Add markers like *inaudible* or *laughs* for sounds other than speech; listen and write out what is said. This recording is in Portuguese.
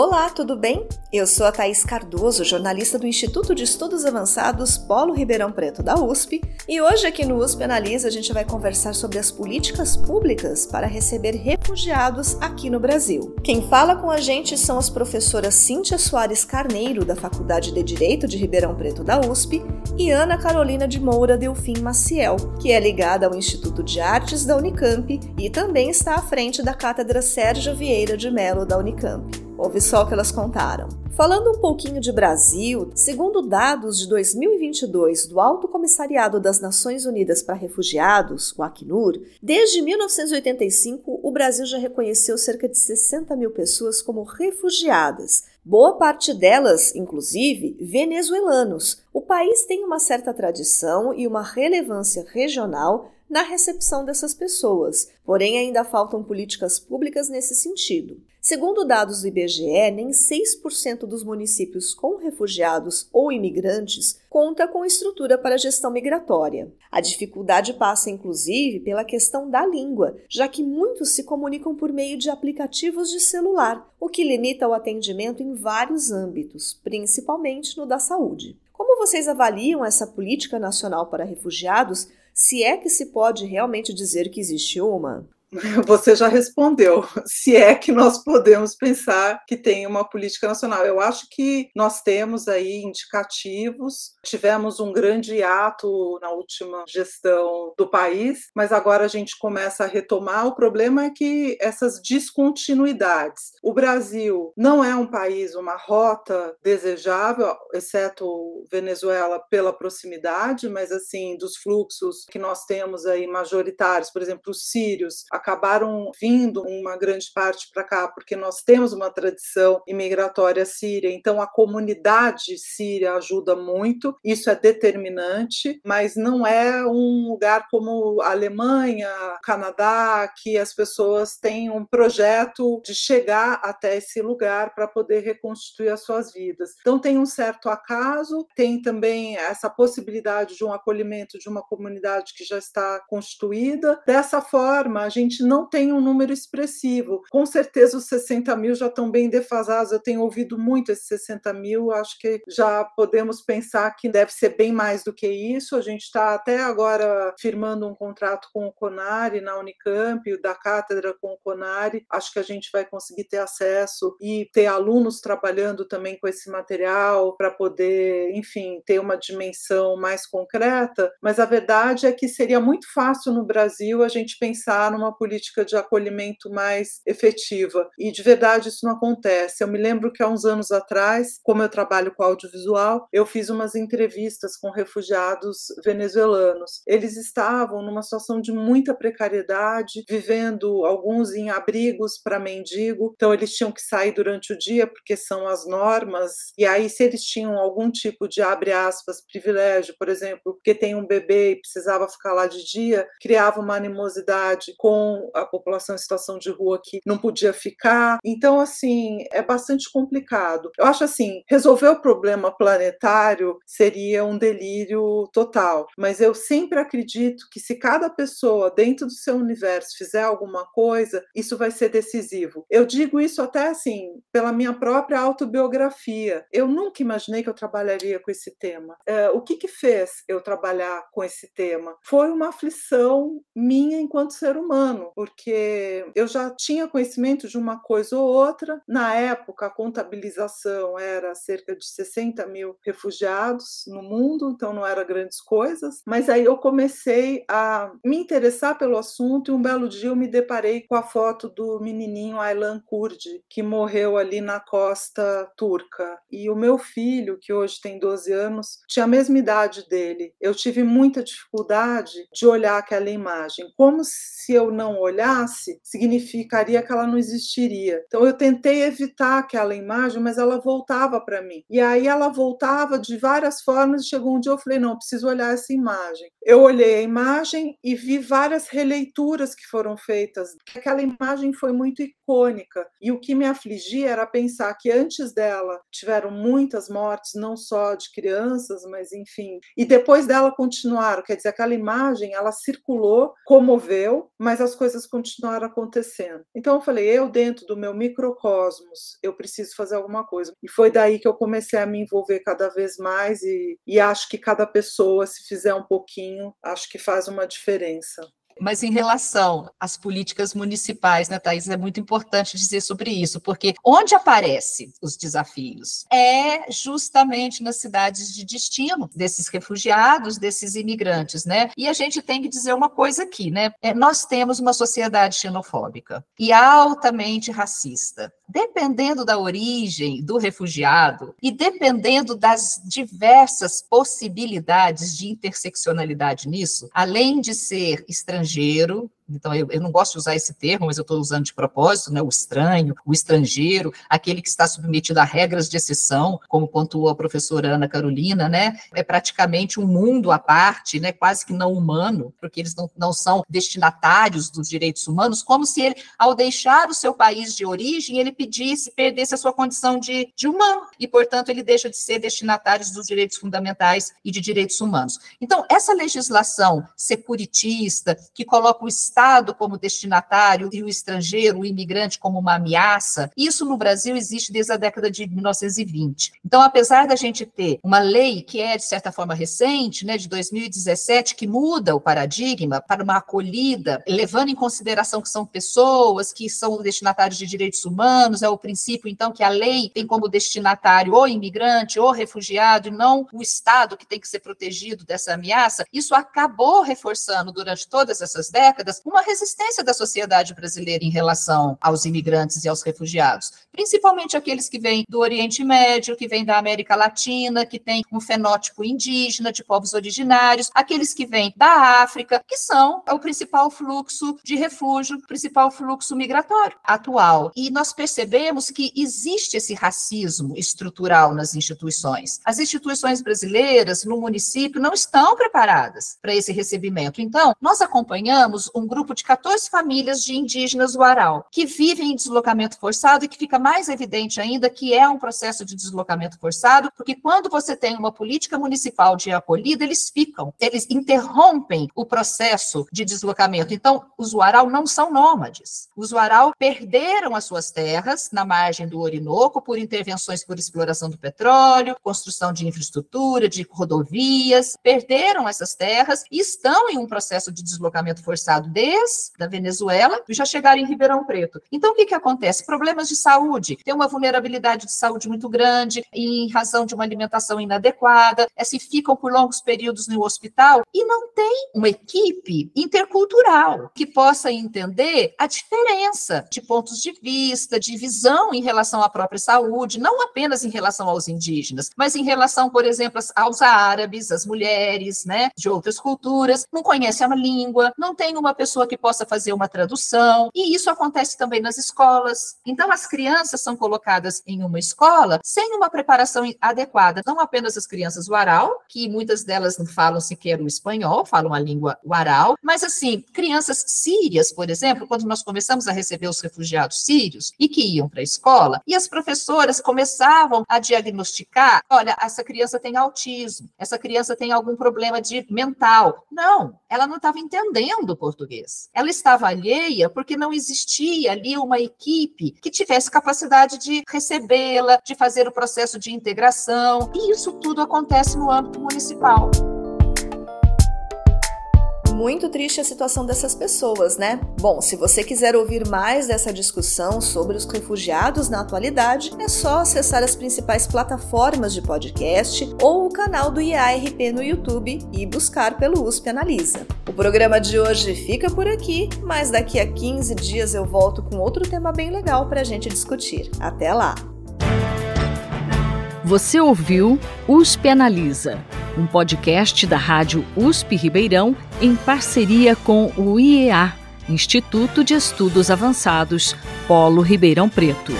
Olá, tudo bem? Eu sou a Thaís Cardoso, jornalista do Instituto de Estudos Avançados Polo Ribeirão Preto da USP, e hoje aqui no USP Analisa a gente vai conversar sobre as políticas públicas para receber refugiados aqui no Brasil. Quem fala com a gente são as professoras Cíntia Soares Carneiro, da Faculdade de Direito de Ribeirão Preto da USP, e Ana Carolina de Moura Delfim Maciel, que é ligada ao Instituto de Artes da Unicamp e também está à frente da Cátedra Sérgio Vieira de Mello da Unicamp. Ouve só o que elas contaram. Falando um pouquinho de Brasil, segundo dados de 2022 do Alto Comissariado das Nações Unidas para Refugiados, o Acnur, desde 1985 o Brasil já reconheceu cerca de 60 mil pessoas como refugiadas, boa parte delas, inclusive, venezuelanos. O país tem uma certa tradição e uma relevância regional na recepção dessas pessoas, porém ainda faltam políticas públicas nesse sentido. Segundo dados do IBGE, nem 6% dos municípios com refugiados ou imigrantes conta com estrutura para gestão migratória. A dificuldade passa inclusive pela questão da língua, já que muitos se comunicam por meio de aplicativos de celular, o que limita o atendimento em vários âmbitos, principalmente no da saúde. Como vocês avaliam essa política nacional para refugiados, se é que se pode realmente dizer que existe uma? *laughs* Você já respondeu, se é que nós podemos pensar que tem uma política nacional. Eu acho que nós temos aí indicativos, tivemos um grande ato na última gestão do país, mas agora a gente começa a retomar. O problema é que essas descontinuidades. O Brasil não é um país, uma rota desejável, exceto Venezuela pela proximidade, mas assim, dos fluxos que nós temos aí majoritários, por exemplo, os sírios, acabaram vindo uma grande parte para cá, porque nós temos uma tradição imigratória síria, então a comunidade síria ajuda muito, isso é determinante, mas não é um lugar como a Alemanha, Canadá, que as pessoas têm um projeto de chegar até esse lugar para poder reconstituir as suas vidas. Então tem um certo acaso, tem também essa possibilidade de um acolhimento de uma comunidade que já está constituída. Dessa forma, a gente gente não tem um número expressivo. Com certeza os 60 mil já estão bem defasados. Eu tenho ouvido muito esses 60 mil, acho que já podemos pensar que deve ser bem mais do que isso. A gente está até agora firmando um contrato com o Conari na Unicamp, da cátedra com o Conari. Acho que a gente vai conseguir ter acesso e ter alunos trabalhando também com esse material para poder, enfim, ter uma dimensão mais concreta. Mas a verdade é que seria muito fácil no Brasil a gente pensar numa política de acolhimento mais efetiva. E de verdade isso não acontece. Eu me lembro que há uns anos atrás, como eu trabalho com audiovisual, eu fiz umas entrevistas com refugiados venezuelanos. Eles estavam numa situação de muita precariedade, vivendo alguns em abrigos para mendigo. Então eles tinham que sair durante o dia porque são as normas. E aí se eles tinham algum tipo de abre aspas privilégio, por exemplo, porque tem um bebê e precisava ficar lá de dia, criava uma animosidade com a população em situação de rua que não podia ficar. Então, assim, é bastante complicado. Eu acho assim, resolver o problema planetário seria um delírio total, mas eu sempre acredito que se cada pessoa dentro do seu universo fizer alguma coisa, isso vai ser decisivo. Eu digo isso até assim, pela minha própria autobiografia. Eu nunca imaginei que eu trabalharia com esse tema. É, o que que fez eu trabalhar com esse tema? Foi uma aflição minha enquanto ser humano ano, porque eu já tinha conhecimento de uma coisa ou outra. Na época, a contabilização era cerca de 60 mil refugiados no mundo, então não era grandes coisas. Mas aí eu comecei a me interessar pelo assunto e um belo dia eu me deparei com a foto do menininho Aylan Kurdi, que morreu ali na costa turca. E o meu filho, que hoje tem 12 anos, tinha a mesma idade dele. Eu tive muita dificuldade de olhar aquela imagem, como se eu não não olhasse, significaria que ela não existiria. Então eu tentei evitar aquela imagem, mas ela voltava para mim. E aí ela voltava de várias formas e chegou um dia eu falei, não, preciso olhar essa imagem. Eu olhei a imagem e vi várias releituras que foram feitas. Aquela imagem foi muito icônica. E o que me afligia era pensar que antes dela tiveram muitas mortes, não só de crianças, mas enfim. E depois dela continuaram, quer dizer, aquela imagem, ela circulou, comoveu, mas as coisas continuaram acontecendo. Então eu falei, eu dentro do meu microcosmos, eu preciso fazer alguma coisa. E foi daí que eu comecei a me envolver cada vez mais e, e acho que cada pessoa, se fizer um pouquinho, acho que faz uma diferença. Mas em relação às políticas municipais, né, Thais, é muito importante dizer sobre isso, porque onde aparecem os desafios é justamente nas cidades de destino desses refugiados, desses imigrantes, né? E a gente tem que dizer uma coisa aqui, né? É, nós temos uma sociedade xenofóbica e altamente racista. Dependendo da origem do refugiado e dependendo das diversas possibilidades de interseccionalidade nisso, além de ser estrangeiro estrangeiro, então eu, eu, não gosto de usar esse termo, mas eu estou usando de propósito, né, o estranho, o estrangeiro, aquele que está submetido a regras de exceção, como pontuou a professora Ana Carolina, né, é praticamente um mundo à parte, né, quase que não humano, porque eles não, não são destinatários dos direitos humanos, como se ele, ao deixar o seu país de origem, ele pedisse, perdesse a sua condição de, de humano, e, portanto, ele deixa de ser destinatário dos direitos fundamentais e de direitos humanos. Então, essa legislação securitista, que coloca o Estado como destinatário e o estrangeiro, o imigrante, como uma ameaça, isso no Brasil existe desde a década de 1920. Então, apesar da gente ter uma lei que é, de certa forma, recente, né, de 2017, que muda o paradigma para uma acolhida, levando em consideração que são pessoas que são destinatários de direitos humanos, é o princípio, então, que a lei tem como destinatário o imigrante, ou refugiado, e não o Estado que tem que ser protegido dessa ameaça, isso acabou reforçando durante todas essas décadas uma resistência da sociedade brasileira em relação aos imigrantes e aos refugiados, principalmente aqueles que vêm do Oriente Médio, que vêm da América Latina, que têm um fenótipo indígena, de povos originários, aqueles que vêm da África, que são o principal fluxo de refúgio, principal fluxo migratório atual. E nós percebemos que existe esse racismo estrutural nas instituições. As instituições brasileiras no município não estão preparadas para esse recebimento. Então, nós acompanhamos um grupo de 14 famílias de indígenas do Aral, que vivem em deslocamento forçado e que fica mais evidente ainda que é um processo de deslocamento forçado, porque quando você tem uma política municipal de acolhida, eles ficam, eles interrompem o processo de deslocamento. Então, os Uaral não são nômades. Os Uaral perderam as suas terras na margem do Orinoco por intervenções por exploração do petróleo, construção de infraestrutura, de rodovias, perderam essas terras e estão em um processo de deslocamento forçado desde a Venezuela já chegaram em Ribeirão Preto. Então, o que, que acontece? Problemas de saúde. Tem uma vulnerabilidade de saúde muito grande em razão de uma alimentação inadequada, é, se ficam por longos períodos no hospital e não tem uma equipe intercultural que possa entender a diferença de pontos de vista, de visão em relação à própria saúde, não apenas em relação aos indígenas, mas em relação, por exemplo, aos árabes, às mulheres, né, de outras culturas, não conhece a língua, não tem uma pessoa que possa fazer uma tradução, e isso acontece também nas escolas. Então, as crianças são colocadas em uma escola sem uma preparação adequada, não apenas as crianças waral, que muitas delas não falam sequer o espanhol, falam a língua waral, mas assim, crianças sírias, por exemplo, quando nós começamos a receber os refugiados sírios e que iam para a escola, e as professoras começavam a diagnosticar, olha, essa criança tem autismo, essa criança tem algum problema de mental. Não, ela não estava entendendo o português. Ela estava alheia porque não existia ali uma equipe que tivesse capacidade de recebê-la, de fazer o processo de integração, e isso tudo acontece no âmbito municipal muito triste a situação dessas pessoas, né? Bom, se você quiser ouvir mais dessa discussão sobre os refugiados na atualidade, é só acessar as principais plataformas de podcast ou o canal do IARP no YouTube e buscar pelo USP Analisa. O programa de hoje fica por aqui, mas daqui a 15 dias eu volto com outro tema bem legal para a gente discutir. Até lá! Você ouviu USP Analisa um podcast da Rádio USP Ribeirão em parceria com o IEA, Instituto de Estudos Avançados, Polo Ribeirão Preto.